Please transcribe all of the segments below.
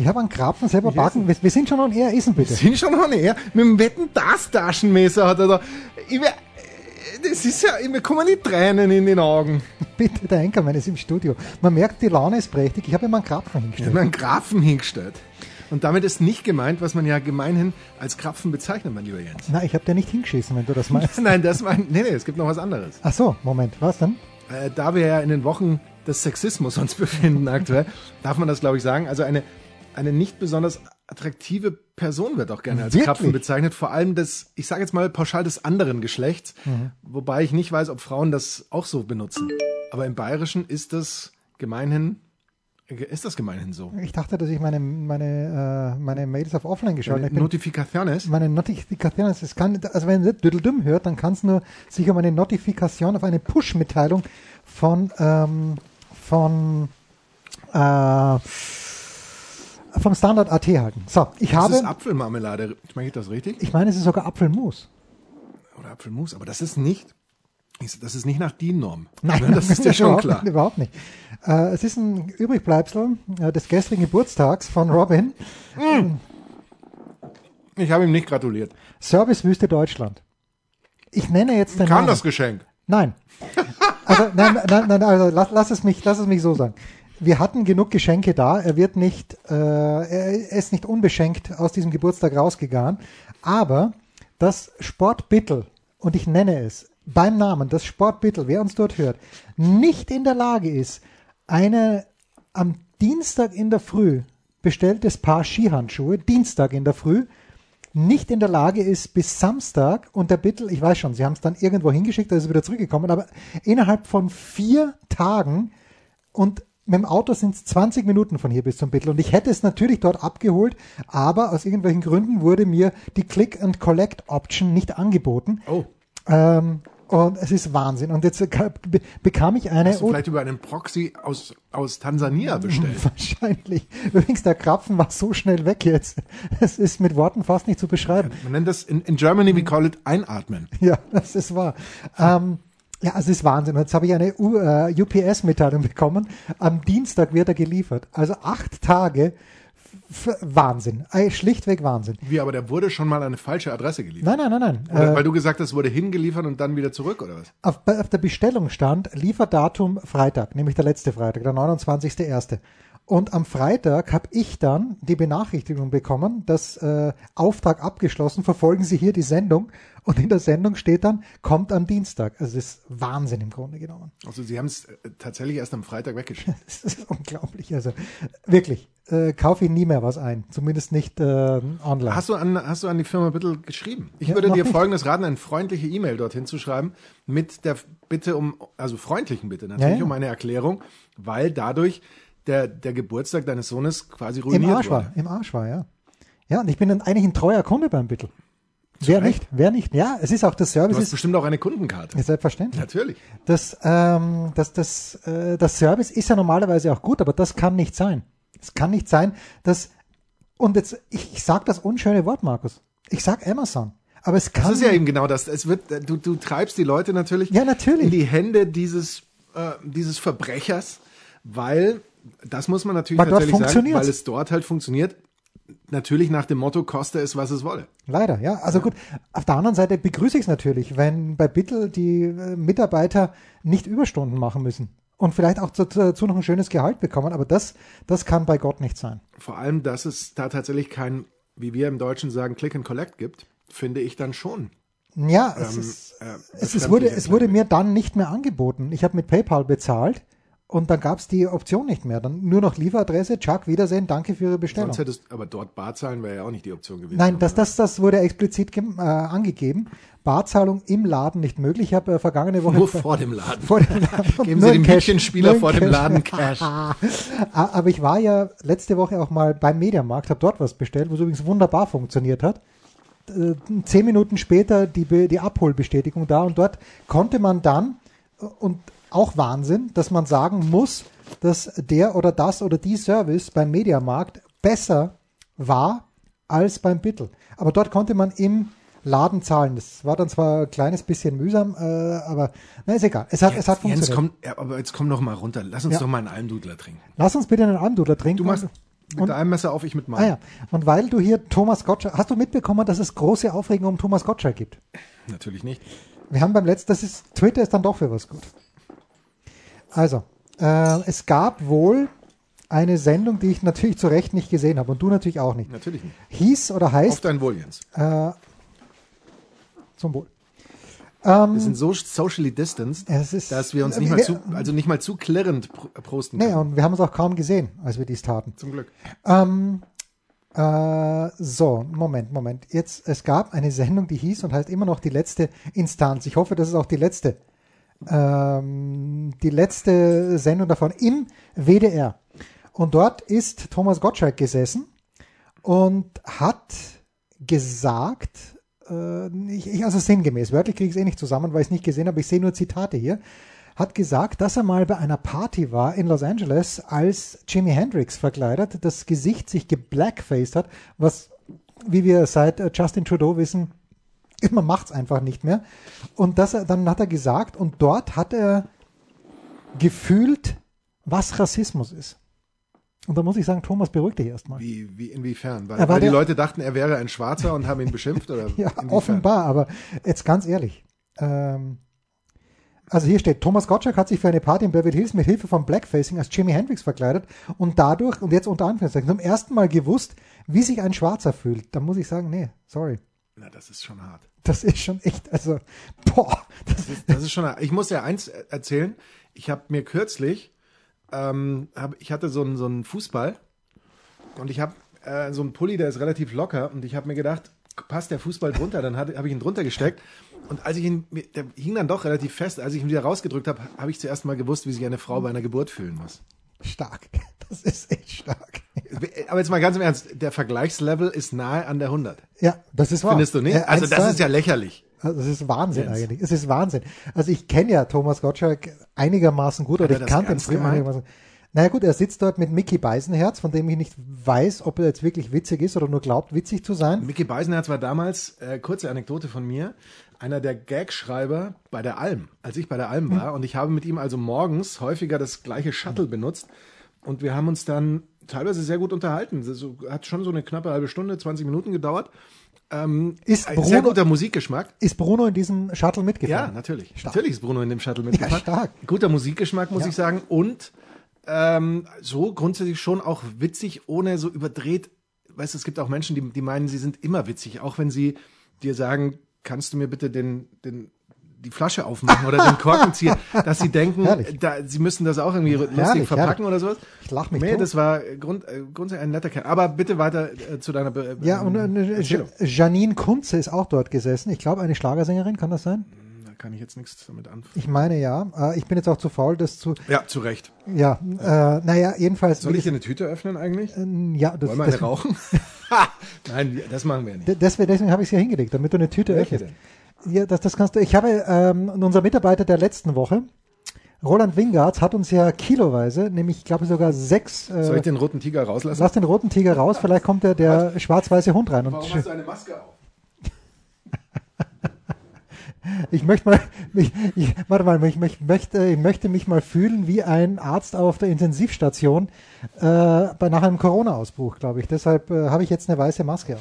Ich habe einen Krapfen selber backen. Wir, wir sind schon on air, essen bitte. Wir sind schon on air. Mit dem Wetten, das Taschenmesser hat er da. Ich, wär- das ist ja, mir kommen die Tränen in den Augen. Bitte, der Enkermann ist im Studio. Man merkt, die Laune ist prächtig. Ich habe ihm einen Krapfen Ich habe hingestellt. einen Grafen hingestellt. Und damit ist nicht gemeint, was man ja gemeinhin als Krapfen bezeichnet, mein lieber Jens. Nein, ich habe dir nicht hingeschissen, wenn du das meinst. Nein, das mein, nee, nee, es gibt noch was anderes. Ach so, Moment, was denn? Äh, da wir ja in den Wochen des Sexismus uns befinden aktuell, darf man das glaube ich sagen. Also eine, eine nicht besonders attraktive Person wird auch gerne als Wirklich? Krapfen bezeichnet. Vor allem des, ich sage jetzt mal pauschal des anderen Geschlechts. Wobei ich nicht weiß, ob Frauen das auch so benutzen. Aber im Bayerischen ist das gemeinhin, ist das gemeinhin so. Ich dachte, dass ich meine, meine, äh, meine Mails auf Offline geschaut habe. Notifikaciones. meine Notifikation, es kann, also wenn ihr Düdeldumm hört, dann kann es nur sich um eine Notifikation auf eine Push-Mitteilung von, ähm, von, äh, vom Standard AT halten. So, ich Das ist habe, Apfelmarmelade. Schmecke ich das richtig? ich meine, es ist sogar Apfelmus. Oder Apfelmus, aber das ist nicht, das ist nicht nach DIN-Norm. Nein, Ne, das ist ja schon klar. Nicht, überhaupt nicht. Äh, es ist ein Übrigbleibsel äh, des gestrigen Geburtstags von Robin. Ich habe ihm nicht gratuliert. Servicewüste Deutschland. Ich nenne jetzt den Kam Namen. das Geschenk? Nein. Also, nein, nein, nein, also lass, lass, es mich, lass es mich so sagen. Wir hatten genug Geschenke da. Er wird nicht, äh, er ist nicht unbeschenkt aus diesem Geburtstag rausgegangen. Aber das Sportbittel, und ich nenne es beim Namen, das Sportbittel, wer uns dort hört, nicht in der Lage ist, eine am Dienstag in der Früh bestelltes Paar Skihandschuhe, Dienstag in der Früh, nicht in der Lage ist, bis Samstag und der Bittel, ich weiß schon, sie haben es dann irgendwo hingeschickt, da ist es wieder zurückgekommen, aber innerhalb von vier Tagen und mit dem Auto sind es 20 Minuten von hier bis zum Bittel. Und ich hätte es natürlich dort abgeholt, aber aus irgendwelchen Gründen wurde mir die Click-and-Collect-Option nicht angeboten. Oh. Ähm, und es ist Wahnsinn. Und jetzt äh, be bekam ich eine. Hast du vielleicht über einen Proxy aus, aus Tansania bestellt? Wahrscheinlich. Übrigens, der Krapfen war so schnell weg jetzt. Es ist mit Worten fast nicht zu beschreiben. Man nennt das in, in Germany, we call it einatmen. Ja, das ist wahr. Ähm, ja, es ist Wahnsinn. Jetzt habe ich eine U- äh, UPS-Mitteilung bekommen. Am Dienstag wird er geliefert. Also acht Tage. F Wahnsinn. Äh, Schlichtweg Wahnsinn. Wie, aber der wurde schon mal an eine falsche Adresse geliefert. Nein, nein, nein, nein. Oder, Äh, weil du gesagt hast, wurde hingeliefert und dann wieder zurück, oder was? auf, auf der Bestellung stand Lieferdatum Freitag, nämlich der letzte Freitag, der 29.01. Und am Freitag habe ich dann die Benachrichtigung bekommen, dass äh, Auftrag abgeschlossen, verfolgen Sie hier die Sendung. Und in der Sendung steht dann, kommt am Dienstag. Also das ist Wahnsinn im Grunde genommen. Also sie haben es äh, tatsächlich erst am Freitag weggeschickt. Das ist unglaublich. Also wirklich, äh, kaufe ich nie mehr was ein. Zumindest nicht äh, online. Hast du an, hast du an die Firma Bitte geschrieben? Ich Ja, würde dir nicht. folgendes raten, eine freundliche E-Mail dorthin zu schreiben, mit der Bitte um, also freundlichen Bitte natürlich Ja, ja. um eine Erklärung, weil dadurch der, der Geburtstag deines Sohnes quasi Im ruiniert Arsch wurde. war, im Arsch war, ja. Ja, und ich bin ein, eigentlich ein treuer Kunde beim Bittel. Wer Recht. nicht? Wer nicht? Ja, es ist auch das Du Service hast ist bestimmt auch eine Kundenkarte. ja, selbstverständlich. Natürlich. Das, ähm, das, das, äh, das Service ist ja normalerweise auch gut, aber das kann nicht sein. Es kann nicht sein, dass und jetzt ich, ich sag das unschöne Wort, Markus. Ich sag Amazon, aber es kann Das ist ja eben genau das. Es wird, du, du treibst die Leute natürlich, Ja, natürlich. in die Hände dieses, äh, dieses Verbrechers, weil, das muss man natürlich Weil tatsächlich sagen, weil es dort halt funktioniert. Natürlich nach dem Motto, koste es, was es wolle. Leider, ja. Also gut, auf der anderen Seite begrüße ich es natürlich, wenn bei Bittel die äh, Mitarbeiter nicht Überstunden machen müssen und vielleicht auch dazu noch ein schönes Gehalt bekommen, aber das, das kann bei Gott nicht sein. Vor allem, dass es da tatsächlich kein, wie wir im Deutschen sagen, Click and Collect gibt, finde ich dann schon. Ja, es, Ähm, ist, äh, es, es, wurde, es wurde mir dann nicht mehr angeboten. Ich habe mit PayPal bezahlt und dann gab es die Option nicht mehr. Dann nur noch Lieferadresse, Chuck, Wiedersehen, danke für Ihre Bestellung. Sonst hättest, aber dort Barzahlen wäre ja auch nicht die Option gewesen. Nein, das, das, das wurde explizit äh, angegeben. Barzahlung im Laden nicht möglich. Ich habe äh, vergangene Woche Nur vor dem Laden. vor dem Laden Geben Sie dem Mädchenspieler vor dem. Laden Cash. Aber ich war ja letzte Woche auch mal beim Mediamarkt, habe dort was bestellt, was übrigens wunderbar funktioniert hat. Äh, Zehn Minuten später die, die Abholbestätigung da und dort konnte man dann, äh, und auch Wahnsinn, dass man sagen muss, dass der oder das oder die Service beim Mediamarkt besser war als beim Bittel. Aber dort konnte man im Laden zahlen. Das war dann zwar ein kleines bisschen mühsam, äh, aber na, ist egal. Es hat, es hat funktioniert. Jens, komm, ja, aber jetzt komm doch mal runter. Lass uns Ja. doch mal einen Almdudler trinken. Lass uns bitte einen Almdudler trinken. Du machst mit Und- deinem Messer auf, ich mit Ah meinem. ja, und weil du hier Thomas Gottschalk, hast du mitbekommen, dass es große Aufregung um Thomas Gottschalk gibt? Natürlich nicht. Wir haben beim letzten, das ist, Twitter ist dann doch für was gut. Also, äh, es gab wohl eine Sendung, die ich natürlich zu Recht nicht gesehen habe und du natürlich auch nicht. Natürlich nicht. Hieß oder Auf heißt, dein Wohl, Jens. äh, zum Wohl. Wir sind so socially distanced, ist- dass wir uns nicht wir- mal zu, also nicht mal zu klirrend pr- prosten Nee, können. und wir haben uns auch kaum gesehen, als wir dies taten. Zum Glück. Ähm, äh, so, Moment, Moment. Jetzt, es gab eine Sendung, die hieß und heißt immer noch die letzte Instanz. Ich hoffe, das ist auch die letzte, ähm, die letzte Sendung davon im WDR. Und dort ist Thomas Gottschalk gesessen und hat gesagt, äh, ich, also sinngemäß, wörtlich kriege ich es eh nicht zusammen, weil ich es nicht gesehen habe, ich sehe nur Zitate hier, hat gesagt, dass er mal bei einer Party war in Los Angeles, als Jimi Hendrix verkleidet, das Gesicht sich geblackfaced hat, was, wie wir seit äh, Justin Trudeau wissen, man macht's einfach nicht mehr. Und das, dann hat er gesagt, und dort hat er gefühlt, was Rassismus ist. Und da muss ich sagen, Thomas, beruhig dich erstmal. Wie, wie, inwiefern? Weil, weil die der- Leute dachten, er wäre ein Schwarzer und haben ihn beschimpft? Oder Ja, inwiefern? offenbar, aber jetzt ganz ehrlich. Ähm, also hier steht, Thomas Gottschalk hat sich für eine Party in Beverly Hills mit Hilfe von Blackfacing als Jimi Hendrix verkleidet und dadurch, und jetzt unter Anführungszeichen, zum ersten Mal gewusst, wie sich ein Schwarzer fühlt. Da muss ich sagen, nee, sorry. Na, das ist schon hart. Das ist schon echt, also, boah, das ist, Das ist schon. Ich muss ja eins erzählen. Ich habe mir kürzlich, ähm, hab, ich hatte so einen so einen Fußball und ich habe äh, so einen Pulli, der ist relativ locker und ich habe mir gedacht, passt der Fußball drunter? Dann habe ich ihn drunter gesteckt und als ich ihn, der hing dann doch relativ fest. Als ich ihn wieder rausgedrückt habe, habe ich zuerst mal gewusst, wie sich eine Frau bei einer Geburt fühlen muss. stark. Das ist echt stark. Aber jetzt mal ganz im Ernst, der Vergleichslevel ist nahe an der 100. Ja, das ist wahr. Findest du nicht? Äh, Also das ist ja lächerlich. Also es ist Wahnsinn Jens. eigentlich. Es ist Wahnsinn. Also ich kenne ja Thomas Gottschalk einigermaßen gut oder er ich das kannte ihn früher einigermaßen. Naja gut, er sitzt dort mit Mickey Beisenherz, von dem ich nicht weiß, ob er jetzt wirklich witzig ist oder nur glaubt, witzig zu sein. Mickey Beisenherz war damals, äh, kurze Anekdote von mir, einer der Gagschreiber bei der Alm, als ich bei der Alm war. Und ich habe mit ihm also morgens häufiger das gleiche Shuttle benutzt. Und wir haben uns dann teilweise sehr gut unterhalten. So, hat schon so eine knappe halbe Stunde, 20 Minuten gedauert. Ähm, Ist ein Bruno- sehr guter Musikgeschmack. Ist Bruno in diesem Shuttle Ja, mitgefahren? natürlich. Stark. Natürlich ist Bruno in dem Shuttle mitgefahren. Ja, stark. Guter Musikgeschmack, muss Ja. ich sagen. Und ähm, so grundsätzlich schon auch witzig, ohne so überdreht. Weißt du, es gibt auch Menschen, die, die meinen, sie sind immer witzig, auch wenn sie dir sagen, kannst du mir bitte den, den, die Flasche aufmachen oder den Korkenzieher, dass sie denken, da, sie müssen das auch irgendwie lustig Herrlich, verpacken herrlich. oder sowas. Ich lach mich Nee, tot. das war Grund, äh, grundsätzlich ein netter Kerl. Aber bitte weiter äh, zu deiner Be Ja, und ähm, äh, Erzählung. Ja- Janine Kunze ist auch dort gesessen. Ich glaube, eine Schlagersängerin, kann das sein? Da kann ich jetzt nichts damit anfangen. Ich meine ja. Äh, ich bin jetzt auch zu faul, das zu. Ja, zu Recht. Ja, äh, naja, jedenfalls. Soll ich dir eine Tüte öffnen eigentlich? äh, ja, das, Wollen wir eine das, rauchen? Nein, das machen wir nicht. deswegen, deswegen habe ich es hier hingelegt, damit du eine Tüte Welche öffnest. Ja, das, das kannst du. Ich habe ähm, unser Mitarbeiter der letzten Woche, Roland Wingards, hat uns ja kiloweise, nämlich ich glaube sogar sechs. Soll Äh, ich den roten Tiger rauslassen? lass den roten Tiger raus, vielleicht kommt der, der schwarz-weiße Hund rein. Und Warum hast du eine Maske auf? ich möchte mal, ich, ich, warte mal, ich, ich, möchte, ich möchte mich mal fühlen wie ein Arzt auf der Intensivstation äh, bei nach einem Corona-Ausbruch, glaube ich. Deshalb äh, habe ich jetzt eine weiße Maske auf.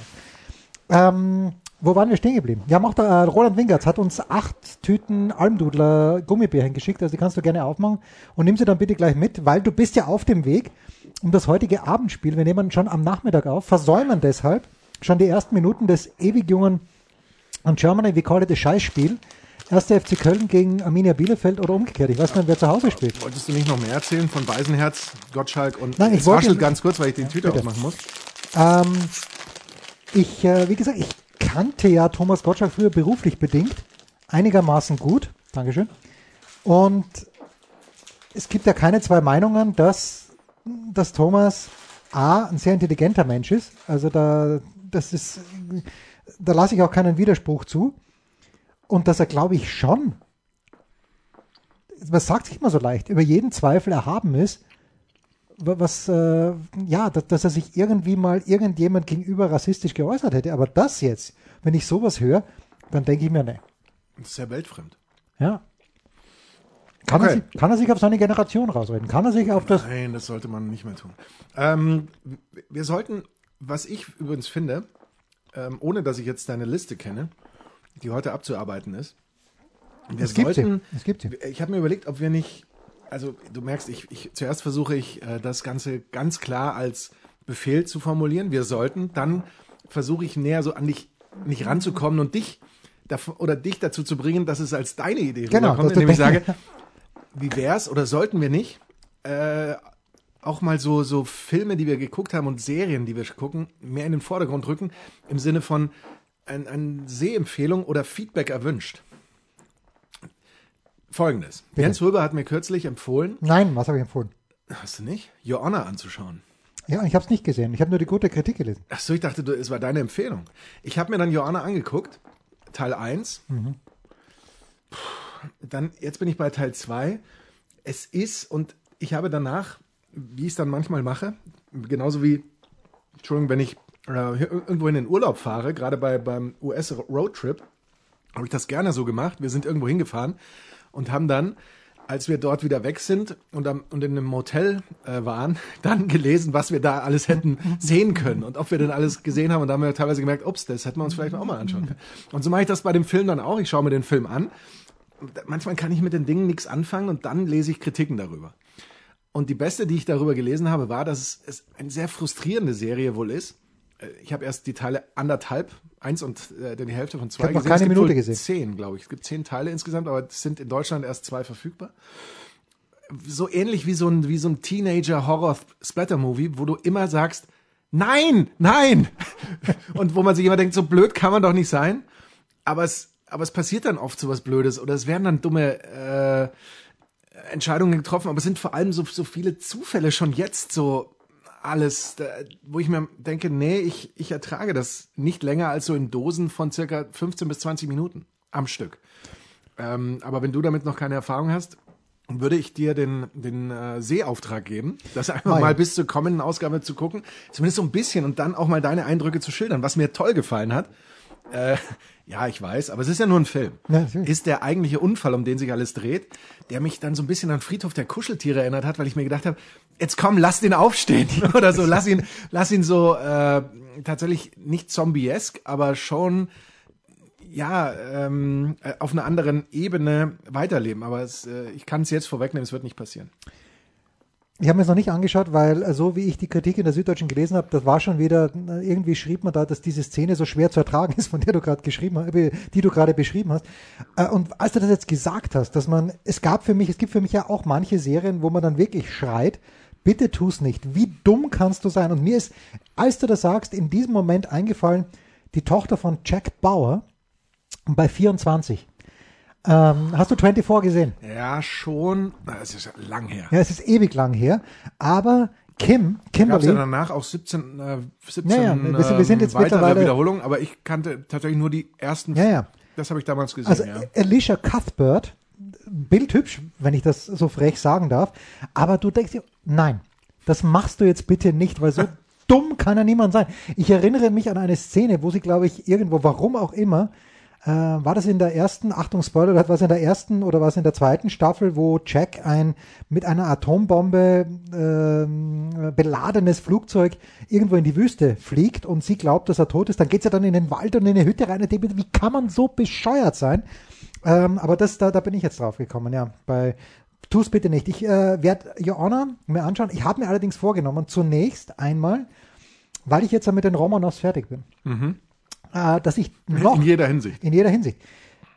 Ähm, wo waren wir stehen geblieben? Auch da, äh, Roland Wingertz hat uns acht Tüten Almdudler Gummibärchen geschickt, also die kannst du gerne aufmachen und nimm sie dann bitte gleich mit, weil du bist ja auf dem Weg um das heutige Abendspiel. Wir nehmen schon am Nachmittag auf, versäumen deshalb schon die ersten Minuten des ewig jungen und Germany, we call it a Scheißspiel, Erste FC Köln gegen Arminia Bielefeld oder umgekehrt. Ich weiß nicht, wer zu Hause spielt. Wolltest du nicht noch mehr erzählen von Beisenherz, Gottschalk und Nein, ich wollte- ganz kurz, weil ich den Tüte Bitte. aufmachen muss. Ähm, ich, äh, wie gesagt, ich kannte ja Thomas Gottschalk früher beruflich bedingt einigermaßen gut. Dankeschön. Und es gibt ja keine zwei Meinungen, dass, dass Thomas A, ein sehr intelligenter Mensch ist. Also da, das ist, da lasse ich auch keinen Widerspruch zu. Und dass er, glaube ich, schon, was sagt sich immer so leicht, über jeden Zweifel erhaben ist, was, äh, ja, dass, dass er sich irgendwie mal irgendjemand gegenüber rassistisch geäußert hätte. Aber das jetzt, wenn ich sowas höre, dann denke ich mir, ne. Das ist ja weltfremd. Ja. Kann, er Okay. sich, kann er sich auf seine Generation rausreden? Kann er sich auf das. Nein, das sollte man nicht mehr tun. Ähm, wir sollten, was ich übrigens finde, ähm, ohne dass ich jetzt deine Liste kenne, die heute abzuarbeiten ist, wir Es gibt sie. sollten, Es gibt sie. ich habe mir überlegt, ob wir nicht, also du merkst, ich, ich zuerst versuche ich äh, das Ganze ganz klar als Befehl zu formulieren. Wir sollten, dann versuche ich näher so an dich nicht ranzukommen und dich oder dich dazu zu bringen, dass es als deine Idee Genau, rüberkommt, indem ich sage, wie wär's oder sollten wir nicht äh, auch mal so, so Filme, die wir geguckt haben und Serien, die wir gucken, mehr in den Vordergrund rücken, im Sinne von ein, ein Sehempfehlung oder Feedback erwünscht. Folgendes. Bitte. Jens Röber hat mir kürzlich empfohlen, Nein, was habe ich empfohlen? hast du nicht, Your Honor anzuschauen. Ja, ich habe es nicht gesehen. Ich habe nur die gute Kritik gelesen. Ach so, ich dachte, du, es war deine Empfehlung. Ich habe mir dann Honor angeguckt, Teil 1. Puh, Dann, jetzt bin ich bei Teil 2. Es ist, und ich habe danach, wie ich es dann manchmal mache, genauso wie, Entschuldigung, wenn ich äh, irgendwo in den Urlaub fahre, gerade bei, beim US-Roadtrip, habe ich das gerne so gemacht. Wir sind irgendwo hingefahren und haben dann, als wir dort wieder weg sind und, am, und in einem Motel äh, waren, dann gelesen, was wir da alles hätten sehen können und ob wir denn alles gesehen haben. Und da haben wir teilweise gemerkt, ups, das hätten wir uns vielleicht auch mal anschauen können. Und so mache ich das bei dem Film dann auch. Ich schaue mir den Film an. Manchmal kann ich mit den Dingen nichts anfangen und dann lese ich Kritiken darüber. Und die beste, die ich darüber gelesen habe, war, dass es, es eine sehr frustrierende Serie wohl ist. Äh, Ich habe erst die Teile anderthalb, eins und äh, dann die Hälfte von zwei Ich gesehen. keine es gibt Minute gesehen. Zehn, glaube ich. Es gibt zehn Teile insgesamt, aber es sind in Deutschland erst zwei verfügbar. So ähnlich wie so ein, wie so ein Teenager-Horror-Splatter-Movie, wo du immer sagst, nein, nein! Und wo man sich immer denkt, so blöd kann man doch nicht sein. Aber es, aber es passiert dann oft so was Blödes oder es werden dann dumme äh, Entscheidungen getroffen, aber es sind vor allem so, so viele Zufälle schon jetzt so alles, wo ich mir denke, nee, ich, ich ertrage das nicht länger als so in Dosen von circa 15 bis 20 Minuten am Stück. Ähm, aber wenn du damit noch keine Erfahrung hast, würde ich dir den, den äh, Sehauftrag geben, das einfach Nein. mal bis zur kommenden Ausgabe zu gucken, zumindest so ein bisschen und dann auch mal deine Eindrücke zu schildern, was mir toll gefallen hat. Äh, ja, ich weiß, aber es ist ja nur ein Film. Ja, ist der eigentliche Unfall, um den sich alles dreht, der mich dann so ein bisschen an Friedhof der Kuscheltiere erinnert hat, weil ich mir gedacht habe, jetzt komm, lass den aufstehen oder so, lass ihn, lass ihn so äh, tatsächlich nicht zombiesk, aber schon ja ähm, äh, auf einer anderen Ebene weiterleben. Aber es, äh, ich kann es jetzt vorwegnehmen, es wird nicht passieren. Ich habe mir es noch nicht angeschaut, weil äh, so wie ich die Kritik in der Süddeutschen gelesen habe, das war schon wieder, irgendwie schrieb man da, dass diese Szene so schwer zu ertragen ist, von der du gerade geschrieben hast, äh, die du gerade beschrieben hast. Äh, Und als du das jetzt gesagt hast, dass man, es gab für mich, es gibt für mich ja auch manche Serien, wo man dann wirklich schreit, bitte tu's nicht. Wie dumm kannst du sein? Und mir ist, als du das sagst, in diesem Moment eingefallen, die Tochter von Jack Bauer bei 24. Ähm, hast du 24 gesehen? Ja, schon. Na, Es ist lang her. Ja, es ist ewig lang her. Aber Kim, Kimberly, ja danach auch 17, äh, 17 Ja, ja, wir sind- wir sind jetzt ähm, weitere mittlerweile- Wiederholungen, aber ich kannte tatsächlich nur die ersten. Ja, ja. Das habe ich damals gesehen, also ja. Alicia Cuthbert, bildhübsch, wenn ich das so frech sagen darf, aber du denkst dir, nein, das machst du jetzt bitte nicht, weil so dumm kann ja niemand sein. Ich erinnere mich an eine Szene, wo sie, glaube ich, irgendwo, warum auch immer, äh, war das in der ersten, Achtung Spoiler, war es in der ersten oder war es in der zweiten Staffel, wo Jack ein mit einer Atombombe ähm, beladenes Flugzeug irgendwo in die Wüste fliegt und sie glaubt, dass er tot ist, dann geht sie dann in den Wald und in eine Hütte rein und denkt, wie kann man so bescheuert sein? Ähm, aber das, da, da bin ich jetzt drauf gekommen, ja. Bei Tu's bitte nicht. Ich äh, werde Your Honor mir anschauen. Ich habe mir allerdings vorgenommen, zunächst einmal, weil ich jetzt ja mit den Romanovs fertig bin, äh, dass ich noch In jeder Hinsicht. in jeder Hinsicht.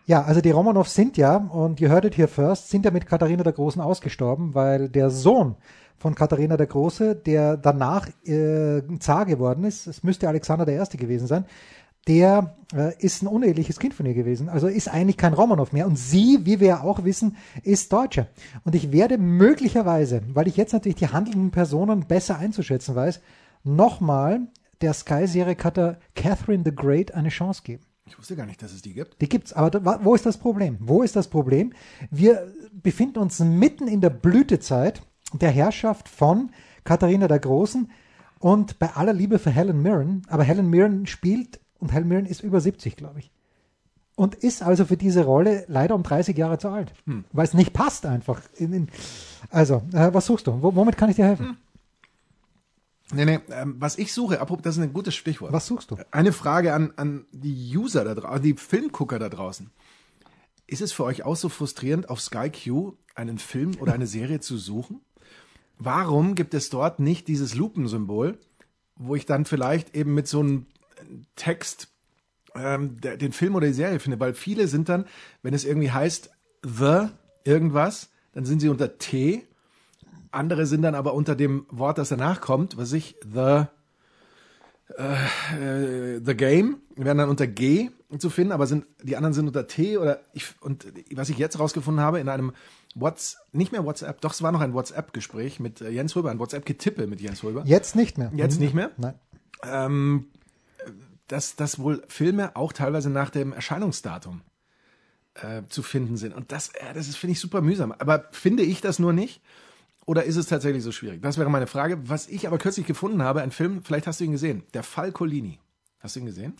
Ja, also die Romanovs sind ja, und you heard it here first, sind ja mit Katharina der Großen ausgestorben, weil der Sohn von Katharina der Große, der danach äh, Zar geworden ist, es müsste Alexander der Erste gewesen sein, der äh, ist ein uneheliches Kind von ihr gewesen. Also ist eigentlich kein Romanov mehr. Und sie, wie wir ja auch wissen, ist Deutsche. Und ich werde möglicherweise, weil ich jetzt natürlich die handelnden Personen besser einzuschätzen weiß, nochmal der Sky-Serie-Cutter Catherine the Great eine Chance geben. Ich wusste gar nicht, dass es die gibt. Die gibt's, aber da, wo ist das Problem? Wo ist das Problem? Wir befinden uns mitten in der Blütezeit der Herrschaft von Katharina der Großen und bei aller Liebe für Helen Mirren, aber Helen Mirren spielt und Helen Mirren ist über 70, glaube ich. Und ist also für diese Rolle leider um 30 Jahre zu alt, hm. weil es nicht passt einfach. In, in, also, äh, was suchst du? W womit kann ich dir helfen? Hm. Nee, nee, ähm, was ich suche, das ist ein gutes Stichwort. Was suchst du? Eine Frage an, an die User da draußen, die Filmgucker da draußen. Ist es für euch auch so frustrierend, auf Sky Q einen Film oder eine Serie zu suchen? Warum gibt es dort nicht dieses Lupensymbol, wo ich dann vielleicht eben mit so einem Text ähm, der, den Film oder die Serie finde? Weil viele sind dann, wenn es irgendwie heißt The irgendwas, dann sind sie unter T andere sind dann aber unter dem Wort, das danach kommt, was ich, the, äh, the Game, werden dann unter G zu finden, aber sind, die anderen sind unter T oder ich, und was ich jetzt rausgefunden habe, in einem What's, nicht mehr WhatsApp, doch es war noch ein WhatsApp-Gespräch mit äh, Jens Röber, ein WhatsApp-Getippe mit Jens Röber. Jetzt nicht mehr. Jetzt nicht mehr? Nein. Ähm, dass, dass wohl Filme auch teilweise nach dem Erscheinungsdatum äh, zu finden sind. Und das, äh, das ist, finde ich, super mühsam. Aber finde ich das nur nicht? Oder ist es tatsächlich so schwierig? Das wäre meine Frage. Was ich aber kürzlich gefunden habe, ein Film, vielleicht hast du ihn gesehen, der Fall Colini. Hast du ihn gesehen?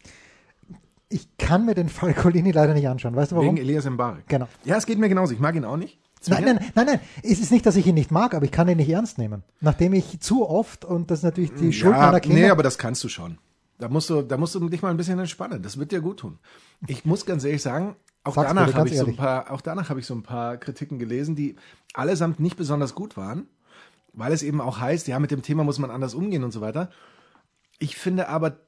Ich kann mir den Fall Colini leider nicht anschauen. Weißt du warum? Wegen Elias Mbarek. Genau. Ja, es geht mir genauso. Ich mag ihn auch nicht. Nein, nein, nein, nein. Es ist nicht, dass ich ihn nicht mag, aber ich kann ihn nicht ernst nehmen. Nachdem ich zu oft, und das ist natürlich die ja, Schuld meiner Kinder. Nee, aber das kannst du schon. Da musst du, da musst du dich mal ein bisschen entspannen. Das wird dir gut tun. Ich muss ganz ehrlich sagen, auch Sag's danach habe ich so ein paar, auch danach habe ich so ein paar Kritiken gelesen, die allesamt nicht besonders gut waren, weil es eben auch heißt, ja, mit dem Thema muss man anders umgehen und so weiter. Ich finde aber,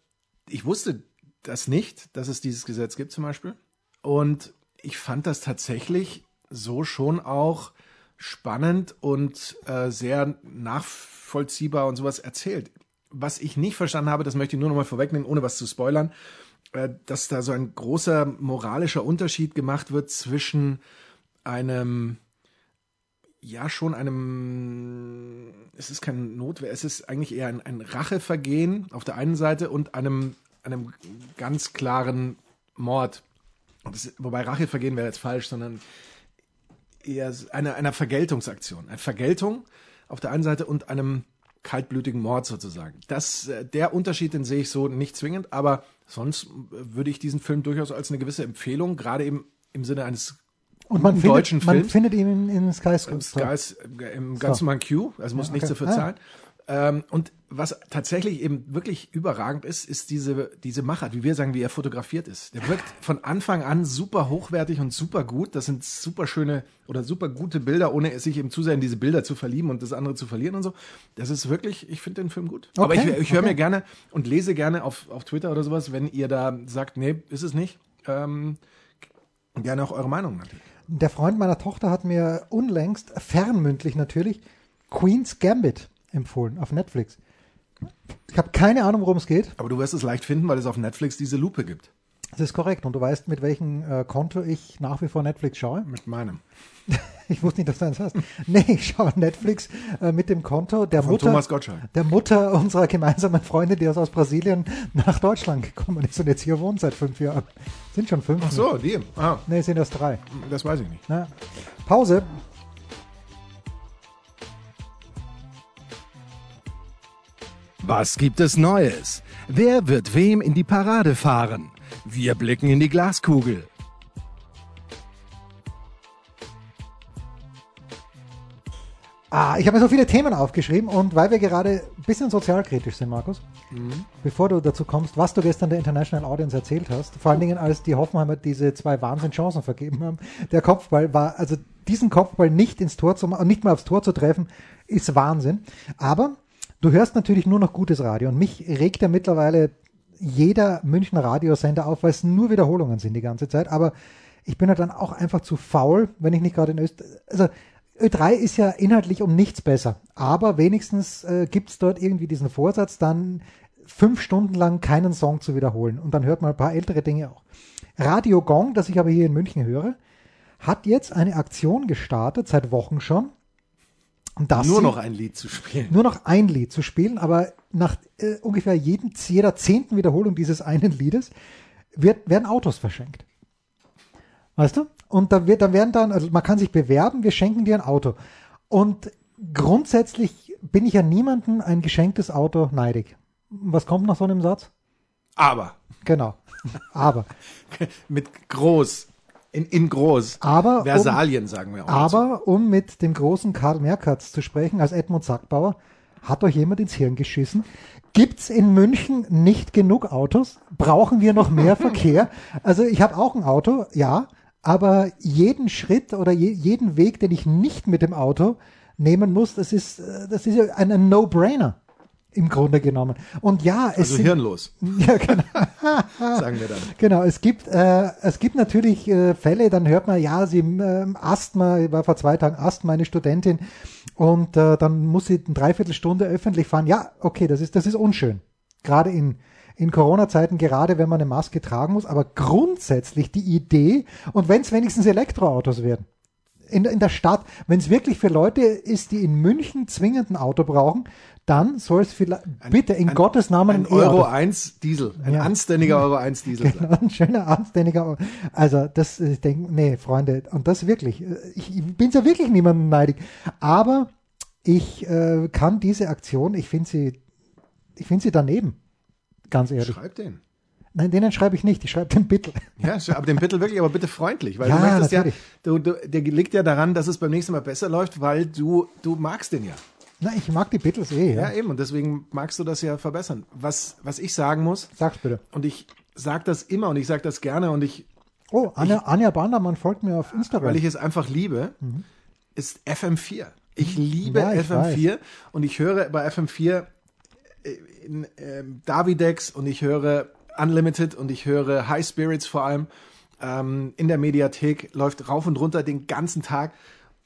ich wusste das nicht, dass es dieses Gesetz gibt zum Beispiel. Und ich fand das tatsächlich so schon auch spannend und äh, sehr nachvollziehbar und sowas erzählt. Was ich nicht verstanden habe, das möchte ich nur noch mal vorwegnehmen, ohne was zu spoilern, dass da so ein großer moralischer Unterschied gemacht wird zwischen einem ja schon einem, es ist kein Notwehr, es ist eigentlich eher ein, ein Rachevergehen auf der einen Seite und einem, einem ganz klaren Mord. Das, wobei Rachevergehen wäre jetzt falsch, sondern eher eine, einer Vergeltungsaktion. Eine Vergeltung auf der einen Seite und einem kaltblütigen Mord sozusagen. Das, äh, der Unterschied, den sehe ich so nicht zwingend, aber sonst würde ich diesen Film durchaus als eine gewisse Empfehlung, gerade eben im Sinne eines und man findet, deutschen Film. Man findet ihn in, in Sky Im, Sky, im ganz normalen Q, also muss ja, okay. nichts dafür zahlen. Ah. Ähm, und was tatsächlich eben wirklich überragend ist, ist diese, diese Machart, wie wir sagen, wie er fotografiert ist. Der wirkt von Anfang an super hochwertig und super gut. Das sind super schöne oder super gute Bilder, ohne sich eben zu sehr in diese Bilder zu verlieben und das andere zu verlieren und so. Das ist wirklich, ich finde den Film gut. Okay, Aber ich, ich höre okay. mir gerne und lese gerne auf, auf Twitter oder sowas, wenn ihr da sagt, nee, ist es nicht. Ähm, gerne auch eure Meinung natürlich. Der Freund meiner Tochter hat mir unlängst, fernmündlich natürlich, Queen's Gambit empfohlen auf Netflix. Ich habe keine Ahnung, worum es geht. Aber du wirst es leicht finden, weil es auf Netflix diese Lupe gibt. Das ist korrekt. Und du weißt, mit welchem äh, Konto ich nach wie vor Netflix schaue? Mit meinem. ich wusste nicht, dass du eins hast. Nee, ich schaue Netflix äh, mit dem Konto der Von Mutter, Thomas Gottschalk. der Mutter unserer gemeinsamen Freunde, die aus, aus Brasilien nach Deutschland gekommen ist und jetzt hier wohnt seit fünf Jahren. Sind schon fünf. Ach so, die. Ah. Nee, sind erst drei. Das weiß ich nicht. Na, Pause. Was gibt es Neues? Wer wird wem in die Parade fahren? Wir blicken in die Glaskugel. Ah, ich habe mir so viele Themen aufgeschrieben und weil wir gerade ein bisschen sozialkritisch sind, Markus, mhm. bevor du dazu kommst, was du gestern der International Audience erzählt hast, vor allen Dingen als die Hoffenheimer diese zwei Wahnsinnschancen vergeben haben, der Kopfball war, also diesen Kopfball nicht ins Tor zu nicht mal aufs Tor zu treffen, ist Wahnsinn. Aber du hörst natürlich nur noch gutes Radio und mich regt ja mittlerweile jeder Münchner Radiosender auf, weil es nur Wiederholungen sind die ganze Zeit. Aber ich bin ja dann auch einfach zu faul, wenn ich nicht gerade in Österreich, also Ö3 ist ja inhaltlich um nichts besser, aber wenigstens äh, gibt es dort irgendwie diesen Vorsatz, dann fünf Stunden lang keinen Song zu wiederholen und dann hört man ein paar ältere Dinge auch. Radio Gong, das ich aber hier in München höre, hat jetzt eine Aktion gestartet, seit Wochen schon. Dass nur noch ein Lied zu spielen. Nur noch ein Lied zu spielen, aber nach äh, ungefähr jeden, jeder zehnten Wiederholung dieses einen Liedes wird, werden Autos verschenkt. Weißt du? Und da, wird, da werden dann, also man kann sich bewerben, wir schenken dir ein Auto. Und grundsätzlich bin ich ja niemandem ein geschenktes Auto neidig. Was kommt nach so einem Satz? Aber. Genau. Aber. Mit groß. In, in groß. Aber. Versalien, um, sagen wir auch. Aber, dazu. um mit dem großen Karl Merkatz zu sprechen, als Edmund Sackbauer, hat euch jemand ins Hirn geschissen? Gibt's in München nicht genug Autos? Brauchen wir noch mehr Verkehr? Also ich habe auch ein Auto, ja, aber jeden Schritt oder je, jeden Weg, den ich nicht mit dem Auto nehmen muss, das ist, äh, das ist ja ein, ein No-Brainer im Grunde genommen. Und ja, es also sind, hirnlos. Ja, genau. Sagen wir dann. Genau, es gibt äh, es gibt natürlich äh, Fälle, dann hört man, ja, sie äh, Asthma, ich war vor zwei Tagen Asthma, eine Studentin, und äh, dann muss sie eine Dreiviertelstunde öffentlich fahren. Ja, okay, das ist das ist unschön. Gerade in in Corona-Zeiten, gerade wenn man eine Maske tragen muss, aber grundsätzlich die Idee, und wenn es wenigstens Elektroautos werden, in, in der Stadt, wenn es wirklich für Leute ist, die in München zwingend ein Auto brauchen, dann soll es vielleicht, bitte in ein, Gottes Namen ein, ein Euro 1 Diesel, ein ja. anständiger Euro 1 Diesel. Genau, ein schöner anständiger, also das, ich denke, nee, Freunde, und das wirklich, ich, ich bin ja wirklich niemandem neidig, aber ich äh, kann diese Aktion, ich finde sie, ich finde sie daneben, ganz ehrlich. Schreib den. Nein, denen schreibe ich nicht, ich schreibe den Bittel. Ja, aber den Bittel wirklich, aber bitte freundlich, weil ja, du möchtest natürlich. ja, du, du, der liegt ja daran, dass es beim nächsten Mal besser läuft, weil du, du magst den ja. Na, ich mag die Beatles eh. Ja. ja, eben, und deswegen magst du das ja verbessern. Was, was ich sagen muss. Sag's bitte. Und ich sag das immer und ich sag das gerne und ich. Oh, Anja, ich, Anja Bandermann folgt mir auf Instagram. Weil ich es einfach liebe, mhm. ist FM4. Ich liebe ja, ich FM4 weiß. und ich höre bei FM4 äh, in, äh, Davidex und ich höre Unlimited und ich höre High Spirits vor allem. Ähm, in der Mediathek läuft rauf und runter den ganzen Tag.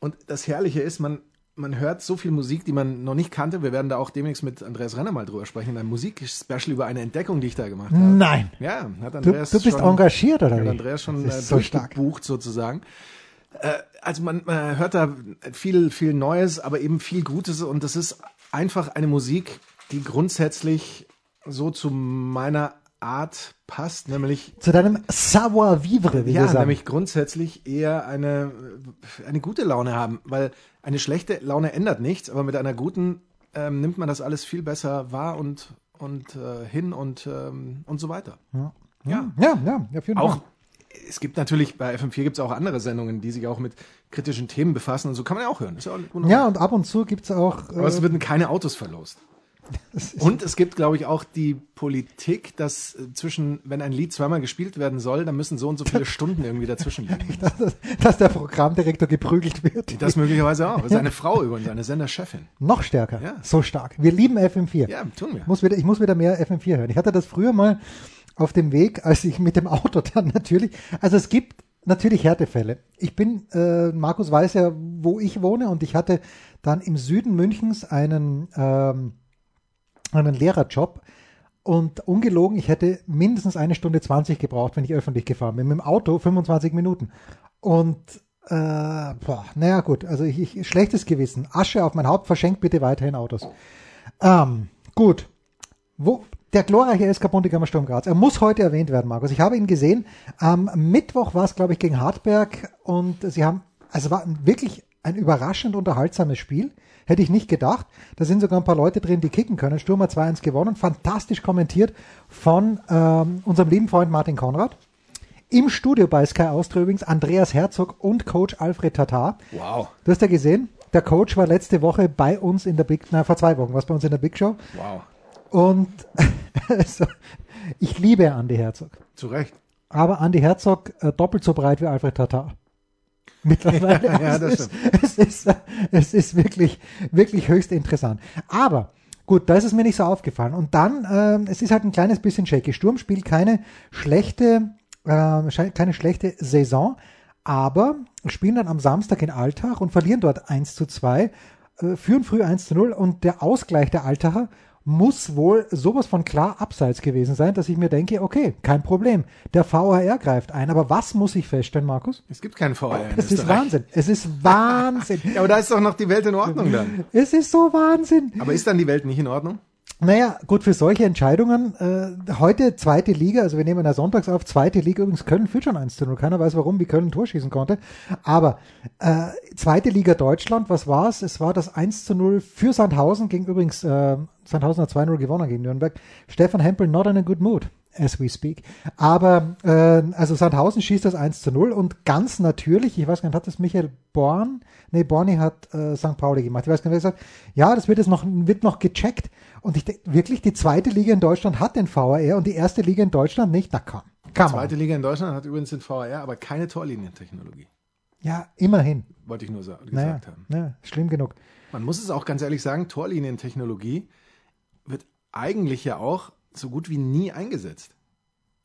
Und das Herrliche ist, man, man hört so viel Musik, die man noch nicht kannte. Wir werden da auch demnächst mit Andreas Renner mal drüber sprechen, in einem Musikspecial über eine Entdeckung, die ich da gemacht habe. Nein. Ja, hat Andreas du, du bist schon, engagiert, oder? Hat Andreas schon äh, so durchgebucht sozusagen. Äh, also man, man hört da viel, viel Neues, aber eben viel Gutes und das ist einfach eine Musik, die grundsätzlich so zu meiner Art passt, nämlich zu deinem Savoir-vivre, wie ja, wir sagen. nämlich grundsätzlich eher eine eine gute Laune haben, weil eine schlechte Laune ändert nichts, aber mit einer guten ähm, nimmt man das alles viel besser wahr und und äh, hin und ähm, und so weiter. Ja, ja, ja, ja auf jeden auch, Fall. Es gibt natürlich bei FM4 gibt es auch andere Sendungen, die sich auch mit kritischen Themen befassen und so kann man ja auch hören. Ja, ja, und ab und zu gibt es auch. Äh, aber es werden keine Autos verlost. Und es gibt, glaube ich, auch die Politik, dass äh, zwischen, wenn ein Lied zweimal gespielt werden soll, dann müssen so und so viele Stunden irgendwie dazwischen liegen. dass, dass der Programmdirektor geprügelt wird. Das möglicherweise auch. Das ist eine Frau übrigens, eine Senderchefin. Noch stärker. Ja. So stark. Wir lieben FM4. Ja, tun wir. Ich muss wieder, ich muss wieder mehr FM4 hören. Ich hatte das früher mal auf dem Weg, als ich mit dem Auto dann natürlich, also es gibt natürlich Härtefälle. Ich bin, äh, Markus weiß ja, wo ich wohne und ich hatte dann im Süden Münchens einen, ähm, einen Lehrerjob. Und ungelogen, ich hätte mindestens eine Stunde 20 gebraucht, wenn ich öffentlich gefahren bin. Mit dem Auto 25 Minuten. Und äh, boah, naja gut, also ich, ich, schlechtes Gewissen. Asche auf mein Haupt, verschenkt bitte weiterhin Autos. Ähm, gut. Wo, der glorreiche SK Bundegammer Sturm Graz. Er muss heute erwähnt werden, Markus. Ich habe ihn gesehen. Am Mittwoch war es, glaube ich, gegen Hartberg und sie haben, also war wirklich ein überraschend unterhaltsames Spiel. Hätte ich nicht gedacht. Da sind sogar ein paar Leute drin, die kicken können. Sturm hat 2-1 gewonnen. Fantastisch kommentiert von ähm, unserem lieben Freund Martin Konrad. Im Studio bei Sky Austria übrigens Andreas Herzog und Coach Alfred Tatar. Wow. Du hast ja gesehen, der Coach war letzte Woche bei uns in der Big, na vor zwei Wochen, was bei uns in der Big Show. Wow. Und also, ich liebe Andy Herzog. Zu Recht. Aber Andy Herzog äh, doppelt so breit wie Alfred Tatar mittlerweile. ja, ja, das ist, es, ist, es ist wirklich, wirklich höchst interessant. Aber gut, da ist es mir nicht so aufgefallen. Und dann, äh, es ist halt ein kleines bisschen shaky. Sturm spielt keine schlechte äh, keine schlechte Saison, aber spielen dann am Samstag in Alltag und verlieren dort 1 zu 2, äh, führen früh 1 zu 0 und der Ausgleich der Alltacher muss wohl sowas von klar abseits gewesen sein, dass ich mir denke, okay, kein Problem. Der VHR greift ein. Aber was muss ich feststellen, Markus? Es gibt keinen VHR. Es ist Wahnsinn. Es ist Wahnsinn. ja, aber da ist doch noch die Welt in Ordnung dann. Es ist so Wahnsinn. Aber ist dann die Welt nicht in Ordnung? Naja, gut, für solche Entscheidungen, äh, heute zweite Liga, also wir nehmen ja sonntags auf, zweite Liga, übrigens Köln führt schon 1 zu 0, keiner weiß warum, wie Köln ein Tor schießen konnte, aber äh, zweite Liga Deutschland, was war's? Es war das 1 zu 0 für Sandhausen, gegen übrigens, äh, Sandhausen hat 2-0 gewonnen gegen Nürnberg, Stefan Hempel not in a good mood, as we speak, aber äh, also Sandhausen schießt das 1 zu 0 und ganz natürlich, ich weiß gar nicht, hat das Michael Born, nee, Borny hat äh, St. Pauli gemacht, ich weiß gar nicht, wer gesagt, ja, das wird jetzt noch, wird noch gecheckt, und ich denke, wirklich, die zweite Liga in Deutschland hat den VAR und die erste Liga in Deutschland nicht. Da kann. kann die zweite Liga in Deutschland hat übrigens den VAR, aber keine Torlinientechnologie. Ja, immerhin. Wollte ich nur so, gesagt naja, haben. Naja, schlimm genug. Man muss es auch ganz ehrlich sagen, Torlinientechnologie wird eigentlich ja auch so gut wie nie eingesetzt.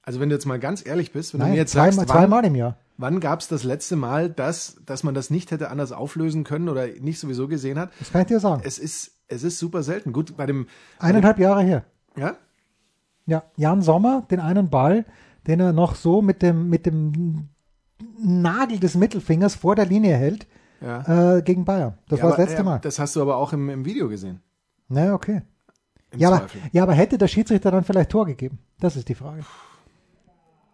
Also wenn du jetzt mal ganz ehrlich bist, wenn Nein, du mir jetzt zweimal, sagst, zweimal im Jahr. Wann gab es das letzte Mal, dass, dass man das nicht hätte anders auflösen können oder nicht sowieso gesehen hat? Das kann ich dir sagen. Es ist, es ist super selten. Gut, bei dem. Eineinhalb Jahre her. Ja? Ja, Jan Sommer, den einen Ball, den er noch so mit dem, mit dem Nagel des Mittelfingers vor der Linie hält, ja. äh, gegen Bayern. Das ja, war das aber, letzte ja, Mal. Das hast du aber auch im, im Video gesehen. Na, okay. Ja aber, ja, aber hätte der Schiedsrichter dann vielleicht Tor gegeben? Das ist die Frage.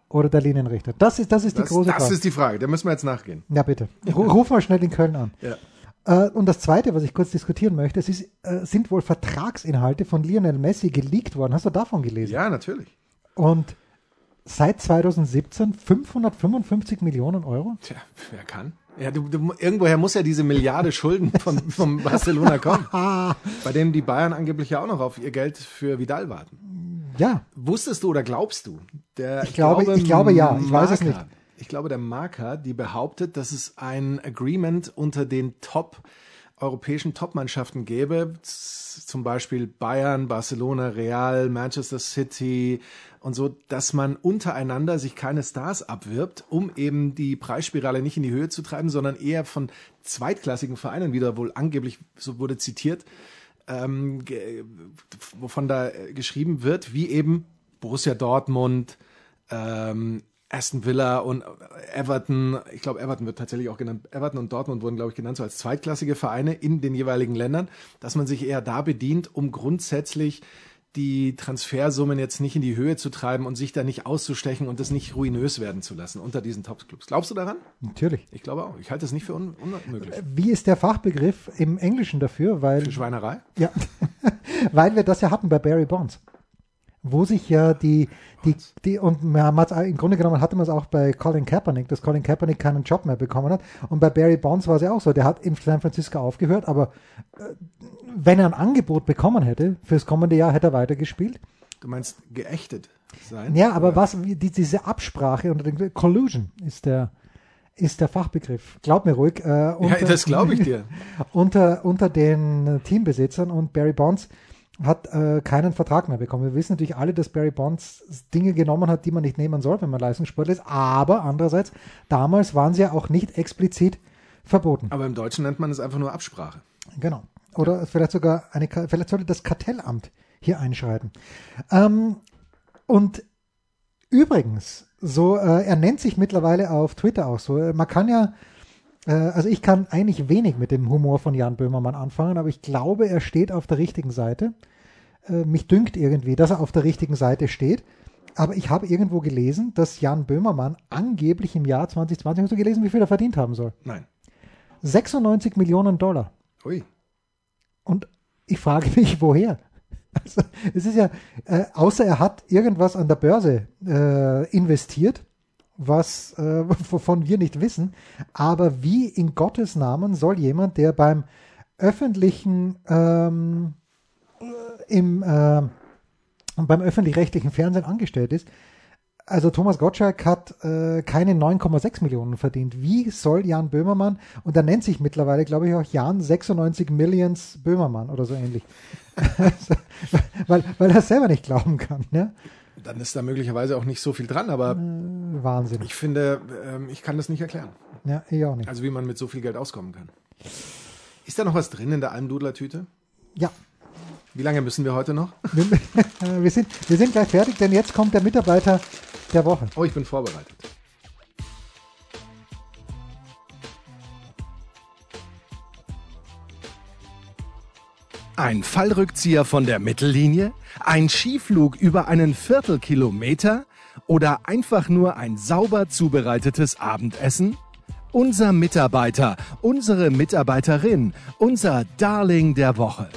Oder der Linienrichter. Das ist, das ist die Das, große das Frage. ist die Frage. Da müssen wir jetzt nachgehen. ja, bitte. Ru- Ruf mal schnell in Köln an. Ja. Äh, und das Zweite, was ich kurz diskutieren möchte, es ist, äh, sind wohl Vertragsinhalte von Lionel Messi geleakt worden. Hast du davon gelesen? Ja, natürlich. Und seit 2017 555 Millionen Euro? Tja, wer kann? Ja, du, du, irgendwoher muss ja diese Milliarde Schulden von, von Barcelona kommen, bei denen die Bayern angeblich ja auch noch auf ihr Geld für Vidal warten. Ja, Wusstest du oder glaubst du? Der, Ich glaube- ich glaube ja, ich weiß es Marca- Ich glaube, der Marker, die behauptet, dass es ein Agreement unter den Top europäischen Topmannschaften gäbe, zum Beispiel Bayern, Barcelona, Real, Manchester City und so, dass man untereinander sich keine Stars abwirbt, um eben die Preisspirale nicht in die Höhe zu treiben, sondern eher von zweitklassigen Vereinen wieder wohl angeblich, so wurde zitiert, ähm, wovon da äh, geschrieben wird, wie eben Borussia Dortmund, ähm, Aston Villa und Everton, ich glaube Everton wird tatsächlich auch genannt, Everton und Dortmund wurden, glaube ich, genannt so als zweitklassige Vereine in den jeweiligen Ländern, dass man sich eher da bedient, um grundsätzlich die Transfersummen jetzt nicht in die Höhe zu treiben und sich da nicht auszustechen und das nicht ruinös werden zu lassen unter diesen Top-Clubs. Glaubst du daran? natürlich. Ich glaube auch. Ich halte das nicht für un unmöglich. Wie ist der Fachbegriff im Englischen dafür? Weil, Für Schweinerei? ja, weil wir das ja hatten bei Barry Bonds. Wo sich ja die, die, die, und man hat im Grunde genommen hatte man es auch bei Colin Kaepernick, dass Colin Kaepernick keinen Job mehr bekommen hat. Und bei Barry Bonds war es ja auch so, der hat in San Francisco aufgehört, aber äh, wenn er ein Angebot bekommen hätte fürs kommende Jahr, hätte er weitergespielt. Du meinst geächtet sein? Ja, aber Oder- was, die, diese Absprache unter den Collusion ist der, ist der Fachbegriff. Glaub mir ruhig. Äh, Ja, unter- das glaube ich dir. unter, unter den Teambesitzern und Barry Bonds hat äh, keinen Vertrag mehr bekommen. Wir wissen natürlich alle, dass Barry Bonds Dinge genommen hat, die man nicht nehmen soll, wenn man Leistungssportler ist. Aber andererseits, damals waren sie ja auch nicht explizit verboten. Aber im Deutschen nennt man es einfach nur Absprache. Genau. Oder vielleicht sogar eine, vielleicht sollte das Kartellamt hier einschreiten. Ähm, und übrigens, so, äh, er nennt sich mittlerweile auf Twitter auch so. Man kann ja, also ich kann eigentlich wenig mit dem Humor von Jan Böhmermann anfangen, aber ich glaube, er steht auf der richtigen Seite. Äh, mich dünkt irgendwie, dass er auf der richtigen Seite steht. Aber ich habe irgendwo gelesen, dass Jan Böhmermann angeblich im Jahr 2020, hast du gelesen, wie viel er verdient haben soll? Nein. 96 Millionen Dollar. Ui. Und ich frage mich, woher? Also, es ist ja, äh, außer er hat irgendwas an der Börse äh, investiert, was äh, wovon wir nicht wissen. Aber wie in Gottes Namen soll jemand, der beim öffentlichen ähm, äh, im äh, beim öffentlich-rechtlichen Fernsehen angestellt ist, also Thomas Gottschalk hat äh, keine 9,6 Millionen verdient. Wie soll Jan Böhmermann, und er nennt sich mittlerweile, glaube ich, auch Jan 96 Millions Böhmermann oder so ähnlich. weil, weil er es selber nicht glauben kann. Ne? Dann ist da möglicherweise auch nicht so viel dran, aber Wahnsinn. ich finde, ähm, ich kann das nicht erklären. Ja, ich auch nicht. Also wie man mit so viel Geld auskommen kann. Ist da noch was drin in der Almdudler-Tüte? Ja, Wie lange müssen wir heute noch? äh, wir, sind, wir sind gleich fertig, denn jetzt kommt der Mitarbeiter der Woche. Oh, ich bin vorbereitet. Ein Fallrückzieher von der Mittellinie? Ein Skiflug über einen Viertelkilometer? Oder einfach nur ein sauber zubereitetes Abendessen? Unser Mitarbeiter, unsere Mitarbeiterin, unser Darling der Woche.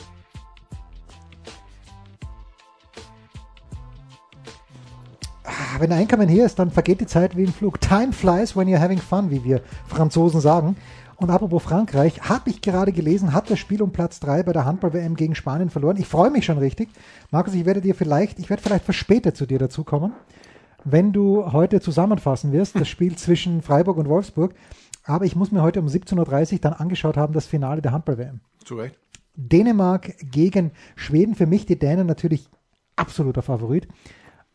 Ah, Wenn ein Einkommen hier ist, dann vergeht die Zeit wie im Flug. Time flies when you're having fun, wie wir Franzosen sagen. Und apropos Frankreich, habe ich gerade gelesen, hat das Spiel um Platz 3 bei der Handball-WM gegen Spanien verloren. Ich freue mich schon richtig. Markus, ich werde dir vielleicht, ich werde vielleicht verspätet zu dir dazukommen, wenn du heute zusammenfassen wirst, das Spiel zwischen Freiburg und Wolfsburg. Aber ich muss mir heute um 17.30 Uhr dann angeschaut haben, das Finale der Handball-WM. Zu Recht. Dänemark gegen Schweden. Für mich die Dänen natürlich absoluter Favorit.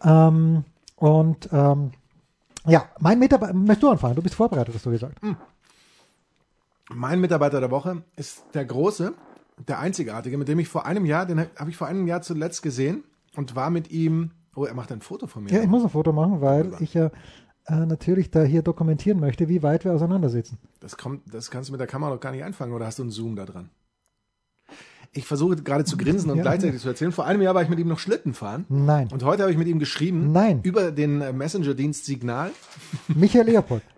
Ähm, und ähm, ja, mein Mitarbeiter, möchtest du anfangen? Du bist vorbereitet, hast du gesagt. Mein Mitarbeiter der Woche ist der Große, der Einzigartige, mit dem ich vor einem Jahr, den habe ich vor einem Jahr zuletzt gesehen und war mit ihm. Oh, er macht ein Foto von mir. Ja, ich muss ein Foto machen, weil ich ja äh, natürlich da hier dokumentieren möchte, wie weit wir auseinandersitzen. Das kommt, das kannst du mit der Kamera noch gar nicht einfangen, oder hast du einen Zoom da dran? Ich versuche gerade zu grinsen und Ja. gleichzeitig zu erzählen. Vor einem Jahr war ich mit ihm noch Schlitten fahren. Nein. Und heute habe ich mit ihm geschrieben. Nein. Über den äh, Messenger-Dienst Signal. Michael Leopold.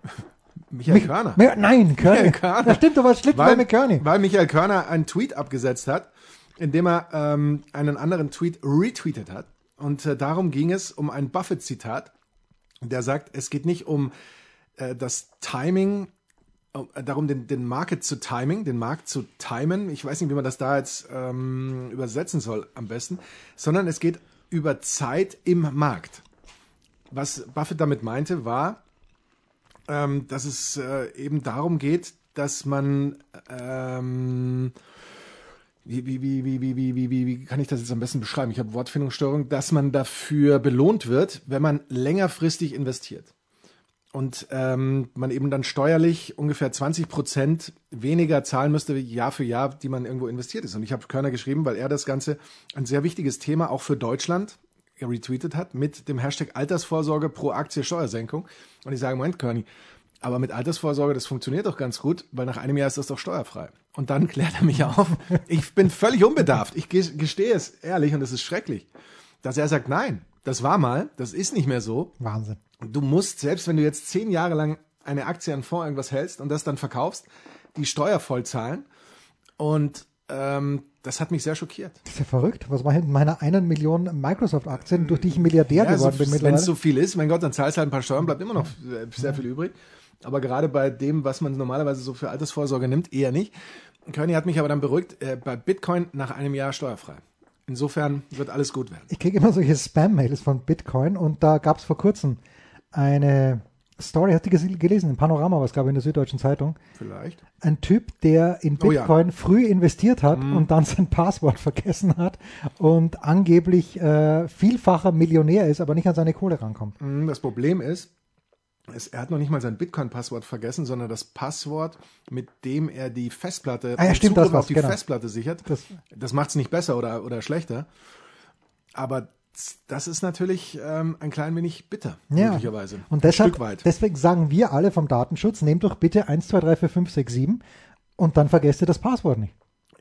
Michael Körner. Mi- Nein, Körny. Michael Körner. Das stimmt, du warst Schlitten bei McCurney. weil Michael Körner einen Tweet abgesetzt hat, in dem er ähm, einen anderen Tweet retweetet hat. Und äh, darum ging es um ein Buffett-Zitat, der sagt, es geht nicht um äh, das Timing, äh, darum den, den Market zu timing, den Markt zu timen. Ich weiß nicht, wie man das da jetzt ähm, übersetzen soll am besten, sondern es geht über Zeit im Markt. Was Buffett damit meinte, war, ähm, dass es äh, eben darum geht, dass man ähm, wie, wie, wie, wie, wie, wie, wie, wie, kann ich das jetzt am besten beschreiben? Ich habe Wortfindungsstörung, dass man dafür belohnt wird, wenn man längerfristig investiert. Und ähm, man eben dann steuerlich ungefähr 20 Prozent weniger zahlen müsste Jahr für Jahr, die man irgendwo investiert ist. Und ich habe Körner geschrieben, weil er das Ganze ein sehr wichtiges Thema auch für Deutschland retweetet hat mit dem Hashtag Altersvorsorge pro Aktie Steuersenkung. Und ich sage, Moment, Körny, aber mit Altersvorsorge, das funktioniert doch ganz gut, weil nach einem Jahr ist das doch steuerfrei. Und dann klärt er mich auf. Ich bin völlig unbedarft. Ich ges- gestehe es ehrlich und es ist schrecklich, dass er sagt, nein, das war mal, das ist nicht mehr so. Wahnsinn. Du musst, selbst wenn du jetzt zehn Jahre lang eine Aktie an Fonds irgendwas hältst und das dann verkaufst, die Steuer voll zahlen. Und ähm, das hat mich sehr schockiert. Das ist ja verrückt. Was mache ich mit meiner einen Million Microsoft-Aktien, durch die ich Milliardär Ja, so, geworden bin wenn es so viel ist, mein Gott, dann zahlst du halt ein paar Steuern, bleibt immer noch äh, sehr viel übrig. Aber gerade bei dem, was man normalerweise so für Altersvorsorge nimmt, eher nicht. Körny hat mich aber dann beruhigt, äh, bei Bitcoin nach einem Jahr steuerfrei. Insofern wird alles gut werden. ich kriege immer solche Spam-Mails von Bitcoin und da gab es vor kurzem eine Story, hast du ges- gelesen, im Panorama, was glaube ich in der Süddeutschen Zeitung. Vielleicht. Ein Typ, der in Oh ja. Bitcoin früh investiert hat Mhm. und dann sein Passwort vergessen hat und angeblich äh, vielfacher Millionär ist, aber nicht an seine Kohle rankommt. Mm, Das Problem ist, es, er hat noch nicht mal sein Bitcoin-Passwort vergessen, sondern das Passwort, mit dem er die Festplatte, Ah ja, stimmt, Zugriff auf die genau. Festplatte sichert. Das- Das, macht es nicht besser oder, oder schlechter. Aber das ist natürlich ähm, ein klein wenig bitter, Ja. möglicherweise. Und deshalb, Stück weit. deswegen sagen wir alle vom Datenschutz, nehmt doch bitte 1, 2, 3, 4, 5, 6, 7 und dann vergesst ihr das Passwort nicht.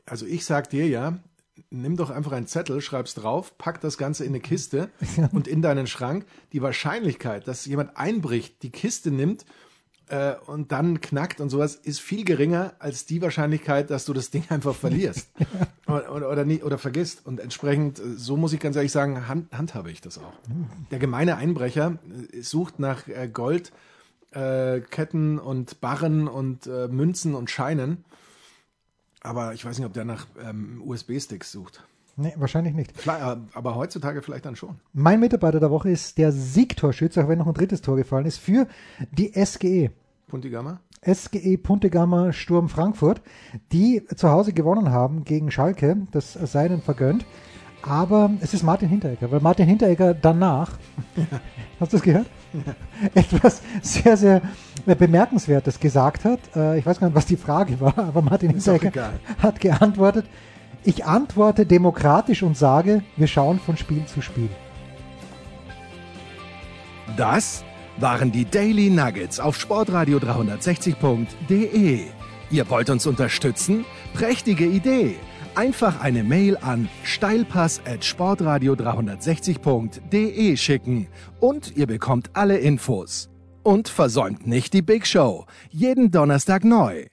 Also ich sag dir ja, nimm doch einfach einen Zettel, schreib's drauf, pack das Ganze in eine Kiste und in deinen Schrank. Die Wahrscheinlichkeit, dass jemand einbricht, die Kiste nimmt äh, und dann knackt und sowas, ist viel geringer als die Wahrscheinlichkeit, dass du das Ding einfach verlierst oder, oder, oder, nie, oder vergisst. Und entsprechend, äh, so muss ich ganz ehrlich sagen, hand, handhabe ich das auch. Der gemeine Einbrecher äh, sucht nach äh, Gold, äh, Ketten und Barren und äh, Münzen und Scheinen. Aber ich weiß nicht, ob der nach ähm, USB-Sticks sucht. Nee, wahrscheinlich nicht. Klar, aber heutzutage vielleicht dann schon. Mein Mitarbeiter der Woche ist der Siegtorschütze, auch wenn noch ein drittes Tor gefallen ist, für die SGE. Puntigamma? SGE Puntegammer Sturm Frankfurt, die zu Hause gewonnen haben gegen Schalke. Das sei ihnen vergönnt. Aber es ist Martin Hinteregger, weil Martin Hinteregger danach, hast du es gehört? Etwas sehr, sehr Bemerkenswertes gesagt hat. Äh, ich weiß gar nicht, was die Frage war, aber Martin Ist Hinteregger hat geantwortet. Ich antworte demokratisch und sage, wir schauen von Spiel zu Spiel. Das waren die Daily Nuggets auf Sportradio 360.de. Ihr wollt uns unterstützen? Prächtige Idee! Einfach eine Mail an steilpass at sportradio 360.de schicken und ihr bekommt alle Infos. Und versäumt nicht die Big Show. Jeden Donnerstag neu.